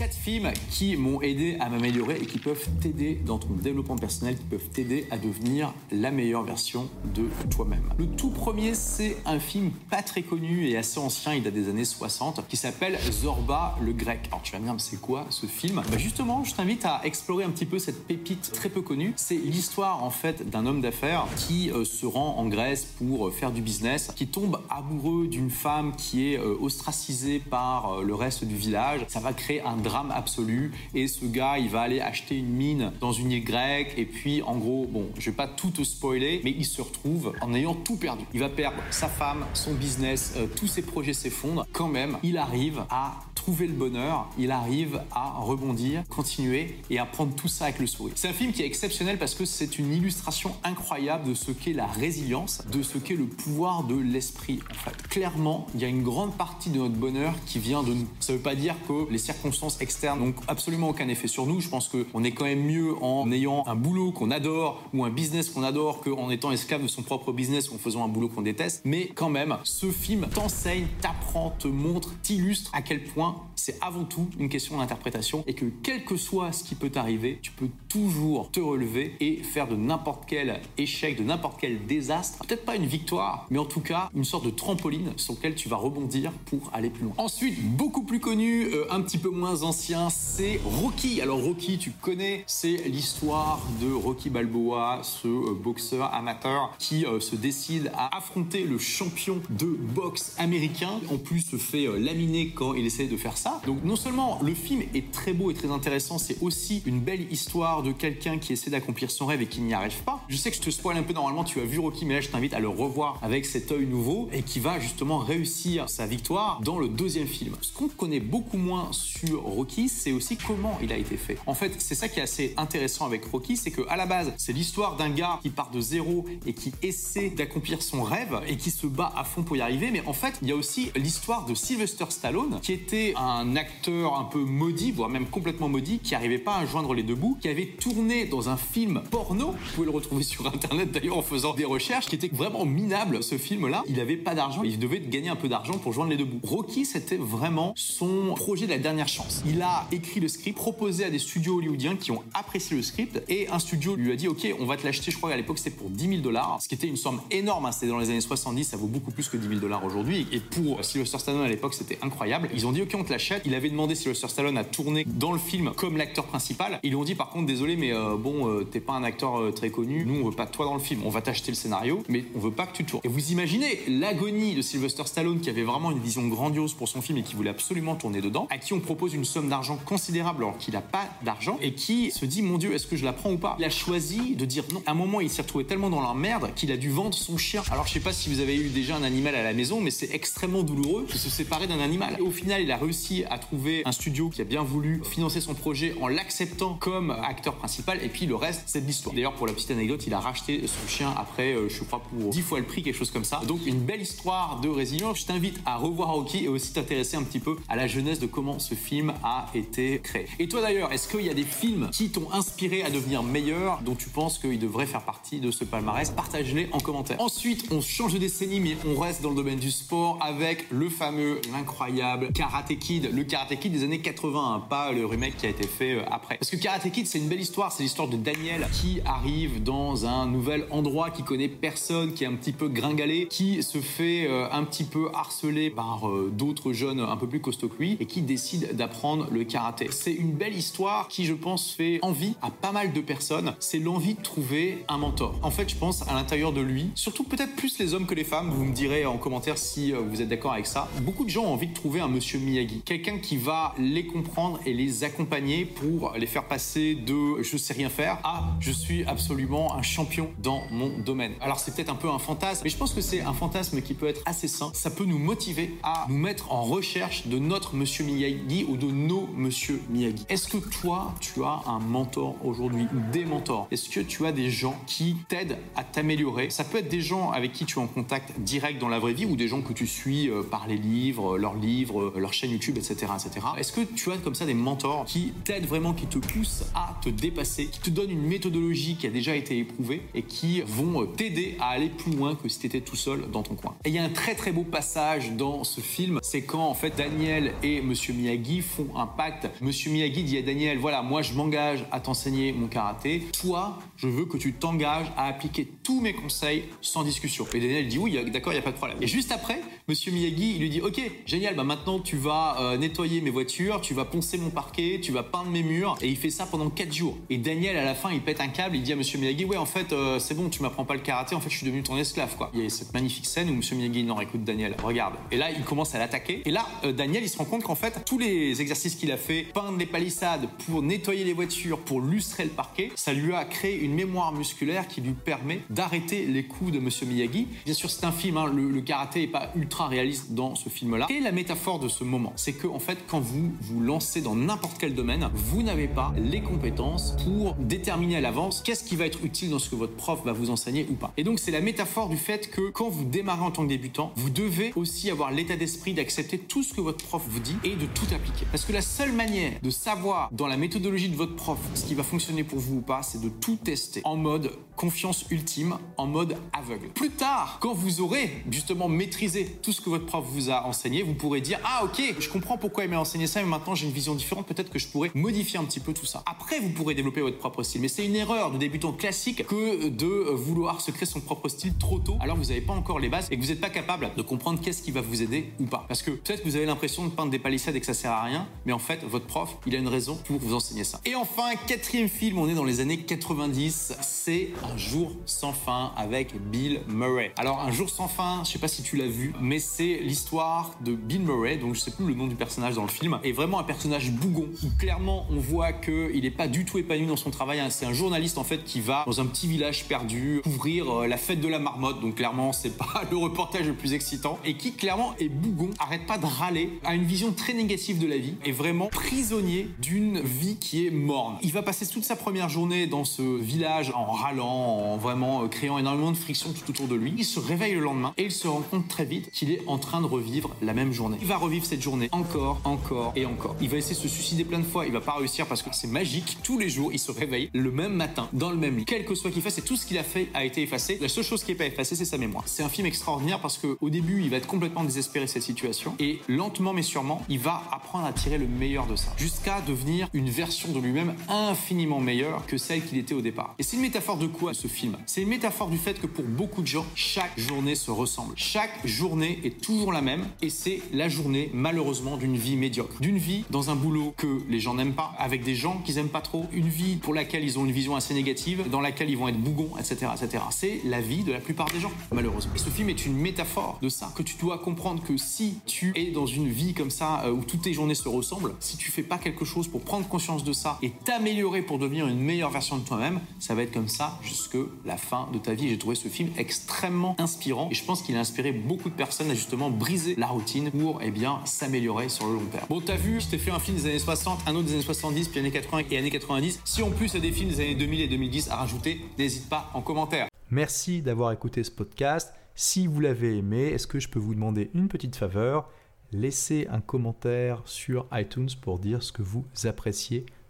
quatre films qui m'ont aidé à m'améliorer et qui peuvent t'aider dans ton développement personnel, qui peuvent t'aider à devenir la meilleure version de toi-même. Le tout premier, c'est un film pas très connu et assez ancien, il date des années 60, qui s'appelle Zorba le grec. Alors tu vas me dire, mais c'est quoi ce film? Bah Justement, je t'invite à explorer un petit peu cette pépite très peu connue. C'est l'histoire en fait d'un homme d'affaires qui euh, se rend en Grèce pour euh, faire du business, qui tombe amoureux d'une femme qui est euh, ostracisée par le reste du village. Ça va créer un drame absolu et ce gars, il va aller acheter une mine dans une île grecque et puis en gros, bon, je vais pas tout te spoiler, mais il se retrouve en ayant tout perdu. Il va perdre sa femme, son business, tous ses projets s'effondrent. Quand même, il arrive à trouver le bonheur, il arrive à rebondir, continuer et à prendre tout ça avec le sourire. C'est un film qui est exceptionnel parce que c'est une illustration incroyable de ce qu'est la résilience, de ce qu'est le pouvoir de l'esprit. En fait, clairement, il y a une grande partie de notre bonheur qui vient de nous. Ça ne veut pas dire que les circonstances externes n'ont absolument aucun effet sur nous. Je pense qu'on est quand même mieux en ayant un boulot qu'on adore ou un business qu'on adore qu'en étant esclave de son propre business ou en faisant un boulot qu'on déteste. Mais quand même, ce film t'enseigne, t'apprend, te montre, t'illustre à quel point c'est avant tout une question d'interprétation et que quel que soit ce qui peut t'arriver, tu peux toujours te relever et faire de n'importe quel échec, de n'importe quel désastre, peut-être pas une victoire, mais en tout cas une sorte de trampoline sur lequel tu vas rebondir pour aller plus loin. Ensuite, beaucoup plus connu, euh, un petit peu moins ancien, c'est Rocky. Alors Rocky, tu connais, c'est l'histoire de Rocky Balboa, ce euh, boxeur amateur qui euh, se décide à affronter le champion de boxe américain. En plus, se fait laminer quand il essaie de faire ça. Donc non seulement le film est très beau et très intéressant, c'est aussi une belle histoire de quelqu'un qui essaie d'accomplir son rêve et qui n'y arrive pas. Je sais que je te spoil un peu normalement, tu as vu Rocky, mais là je t'invite à le revoir avec cet œil nouveau et qui va justement réussir sa victoire dans le deuxième film. Ce qu'on connaît beaucoup moins sur Rocky, c'est aussi comment il a été fait. En fait, c'est ça qui est assez intéressant avec Rocky, c'est que à la base, c'est l'histoire d'un gars qui part de zéro et qui essaie d'accomplir son rêve et qui se bat à fond pour y arriver. Mais en fait, il y a aussi l'histoire de Sylvester Stallone qui était un acteur un peu maudit, voire même complètement maudit, qui n'arrivait pas à joindre les deux bouts, qui avait tourné dans un film porno, vous pouvez le retrouver sur internet d'ailleurs en faisant des recherches, qui était vraiment minable ce film-là. Il n'avait pas d'argent, il devait gagner un peu d'argent pour joindre les deux bouts. Rocky, c'était vraiment son projet de la dernière chance. Il a écrit le script, proposé à des studios hollywoodiens qui ont apprécié le script, et un studio lui a dit Ok, on va te l'acheter, je crois qu'à l'époque c'était pour 10 000 dollars, ce qui était une somme énorme, hein. c'était dans les années 70, ça vaut beaucoup plus que 10 000 dollars aujourd'hui, et pour Sylvester Stallone à l'époque c'était incroyable. Ils ont dit Ok, l'achète. Il avait demandé Sylvester Stallone à tourner dans le film comme l'acteur principal. Ils lui ont dit par contre désolé mais euh, bon euh, t'es pas un acteur euh, très connu. Nous on veut pas de toi dans le film. On va t'acheter le scénario mais on veut pas que tu tournes. Et vous imaginez l'agonie de Sylvester Stallone qui avait vraiment une vision grandiose pour son film et qui voulait absolument tourner dedans, à qui on propose une somme d'argent considérable alors qu'il a pas d'argent et qui se dit mon dieu est-ce que je la prends ou pas? Il a choisi de dire non. À un moment il s'est retrouvé tellement dans la merde qu'il a dû vendre son chien. Alors je sais pas si vous avez eu déjà un animal à la maison mais c'est extrêmement douloureux de se séparer d'un animal. Et au final il a réussi à trouver un studio qui a bien voulu financer son projet en l'acceptant comme acteur principal et puis le reste c'est de l'histoire. D'ailleurs pour la petite anecdote il a racheté son chien après euh, je crois pour 10 fois le prix quelque chose comme ça. Donc une belle histoire de résilience. Je t'invite à revoir Rocky et aussi t'intéresser un petit peu à la jeunesse de comment ce film a été créé. Et toi d'ailleurs est-ce qu'il y a des films qui t'ont inspiré à devenir meilleur dont tu penses qu'ils devraient faire partie de ce palmarès? Partage-les en commentaire. Ensuite on change de décennie mais on reste dans le domaine du sport avec le fameux, l'incroyable Karate Le Karate Kid des années 80, pas le remake qui a été fait euh, après. Parce que Karate Kid, c'est une belle histoire. C'est l'histoire de Daniel qui arrive dans un nouvel endroit, qui connaît personne, qui est un petit peu gringalé, qui se fait euh, un petit peu harceler par euh, d'autres jeunes un peu plus costauds que lui et qui décide d'apprendre le karaté. C'est une belle histoire qui, je pense, fait envie à pas mal de personnes. C'est l'envie de trouver un mentor. En fait, je pense à l'intérieur de lui, surtout peut-être plus les hommes que les femmes. Vous me direz en commentaire si vous êtes d'accord avec ça. Beaucoup de gens ont envie de trouver un monsieur Miyagi, quelqu'un qui va les comprendre et les accompagner pour les faire passer de je sais rien faire à je suis absolument un champion dans mon domaine. Alors c'est peut-être un peu un fantasme, mais je pense que c'est un fantasme qui peut être assez sain. Ça peut nous motiver à nous mettre en recherche de notre monsieur Miyagi ou de nos monsieur Miyagi. Est-ce que toi, tu as un mentor aujourd'hui ou des mentors? Est-ce que tu as des gens qui t'aident à t'améliorer? Ça peut être des gens avec qui tu es en contact direct dans la vraie vie ou des gens que tu suis euh, par les livres, leurs livres, leur chaîne YouTube, etc. etc. Est-ce que tu as comme ça des mentors qui t'aident vraiment, qui te poussent à te dépasser, qui te donnent une méthodologie qui a déjà été éprouvée et qui vont t'aider à aller plus loin que si tu étais tout seul dans ton coin? Et il y a un très très beau passage dans ce film, c'est quand en fait Daniel et Monsieur Miyagi font un pacte. Monsieur Miyagi dit à Daniel, voilà, moi je m'engage à t'enseigner mon karaté, toi je veux que tu t'engages à appliquer tous mes conseils sans discussion. Et Daniel dit oui, d'accord, il n'y a pas de problème. Et juste après, Monsieur Miyagi, il lui dit, ok, génial, bah maintenant tu vas euh, nettoyer mes voitures, tu vas poncer mon parquet, tu vas peindre mes murs, et il fait ça pendant 4 jours. Et Daniel, à la fin, il pète un câble, il dit à Monsieur Miyagi, ouais, en fait, euh, c'est bon, tu m'apprends pas le karaté, en fait, je suis devenu ton esclave, quoi. Il y a cette magnifique scène où Monsieur Miyagi, non, écoute Daniel, regarde. Et là, il commence à l'attaquer. Et là, euh, Daniel, il se rend compte qu'en fait, tous les exercices qu'il a fait, peindre les palissades, pour nettoyer les voitures, pour lustrer le parquet, ça lui a créé une mémoire musculaire qui lui permet d'arrêter les coups de Monsieur Miyagi. Bien sûr, c'est un film, hein, le, karaté est pas ultra réaliste dans ce film-là. Et la métaphore de ce moment, c'est que en fait, quand vous vous lancez dans n'importe quel domaine, vous n'avez pas les compétences pour déterminer à l'avance qu'est-ce qui va être utile dans ce que votre prof va vous enseigner ou pas. Et donc, c'est la métaphore du fait que quand vous démarrez en tant que débutant, vous devez aussi avoir l'état d'esprit d'accepter tout ce que votre prof vous dit et de tout appliquer. Parce que la seule manière de savoir dans la méthodologie de votre prof ce qui va fonctionner pour vous ou pas, c'est de tout tester en mode confiance ultime, en mode aveugle. Plus tard, quand vous aurez justement maîtrisé tout ce que votre prof vous a enseigné, vous pourrez dire ah ok, je comprends pourquoi il m'a enseigné ça, mais maintenant j'ai une vision différente, peut-être que je pourrais modifier un petit peu tout ça. Après, vous pourrez développer votre propre style, mais c'est une erreur de débutant classique que de vouloir se créer son propre style trop tôt, alors que vous n'avez pas encore les bases et que vous n'êtes pas capable de comprendre qu'est-ce qui va vous aider ou pas. Parce que peut-être que vous avez l'impression de peindre des palissades et que ça sert à rien, mais en fait, votre prof, il a une raison pour vous enseigner ça. Et enfin, quatrième film, on est dans les années 90, c'est Un jour sans fin avec Bill Murray. Alors, Un jour sans fin, je sais pas si tu l'as vu, mais c'est l'histoire de Bill Murray, donc je sais plus le nom du personnage dans le film, est vraiment un personnage bougon, où clairement on voit qu'il n'est pas du tout épanoui dans son travail. Hein. C'est un journaliste en fait qui va dans un petit village perdu couvrir euh, la fête de la marmotte, donc clairement c'est pas le reportage le plus excitant, et qui clairement est bougon, arrête pas de râler, a une vision très négative de la vie, est vraiment prisonnier d'une vie qui est morne. Il va passer toute sa première journée dans ce village en râlant, en vraiment euh, créant énormément de friction tout autour de lui. Il se réveille le lendemain et il se rend compte très vite qu'il est en train de revivre la même journée. Il va revivre cette journée encore, encore et encore. Il va essayer de se suicider plein de fois, il va pas réussir parce que c'est magique. Tous les jours, il se réveille le même matin, dans le même lit. Quel que soit qu'il fasse, et tout ce qu'il a fait a été effacé. La seule chose qui n'est pas effacée, c'est sa mémoire. C'est un film extraordinaire parce que au début, il va être complètement désespéré de cette situation et lentement mais sûrement, il va apprendre à tirer le meilleur de ça, jusqu'à devenir une version de lui-même infiniment meilleure que celle qu'il était au départ. Et c'est une métaphore de quoi ce film? C'est une métaphore du fait que pour beaucoup de gens, chaque journée se ressemble. Chaque journée est toujours la même et c'est la journée malheureusement d'une vie médiocre, d'une vie dans un boulot que les gens n'aiment pas, avec des gens qu'ils aiment pas trop, une vie pour laquelle ils ont une vision assez négative, dans laquelle ils vont être bougons, etc., etc. C'est la vie de la plupart des gens, malheureusement. Et ce film est une métaphore de ça, que tu dois comprendre que si tu es dans une vie comme ça euh, où toutes tes journées se ressemblent, si tu fais pas quelque chose pour prendre conscience de ça et t'améliorer pour devenir une meilleure version de toi-même, ça va être comme ça jusque la fin de ta vie. J'ai trouvé ce film extrêmement inspirant et je pense qu'il a inspiré beaucoup de personnes à justement briser la routine pour eh bien s'améliorer sur le long terme. Bon, t'as vu, je t'ai fait un film des années 60, un autre des années 70, puis années 80 et années 90. Si en plus il y a des films des années 2000 et 2010 à rajouter, n'hésite pas en commentaire. Merci d'avoir écouté ce podcast. Si vous l'avez aimé, est-ce que je peux vous demander une petite faveur? Laissez un commentaire sur iTunes pour dire ce que vous appréciez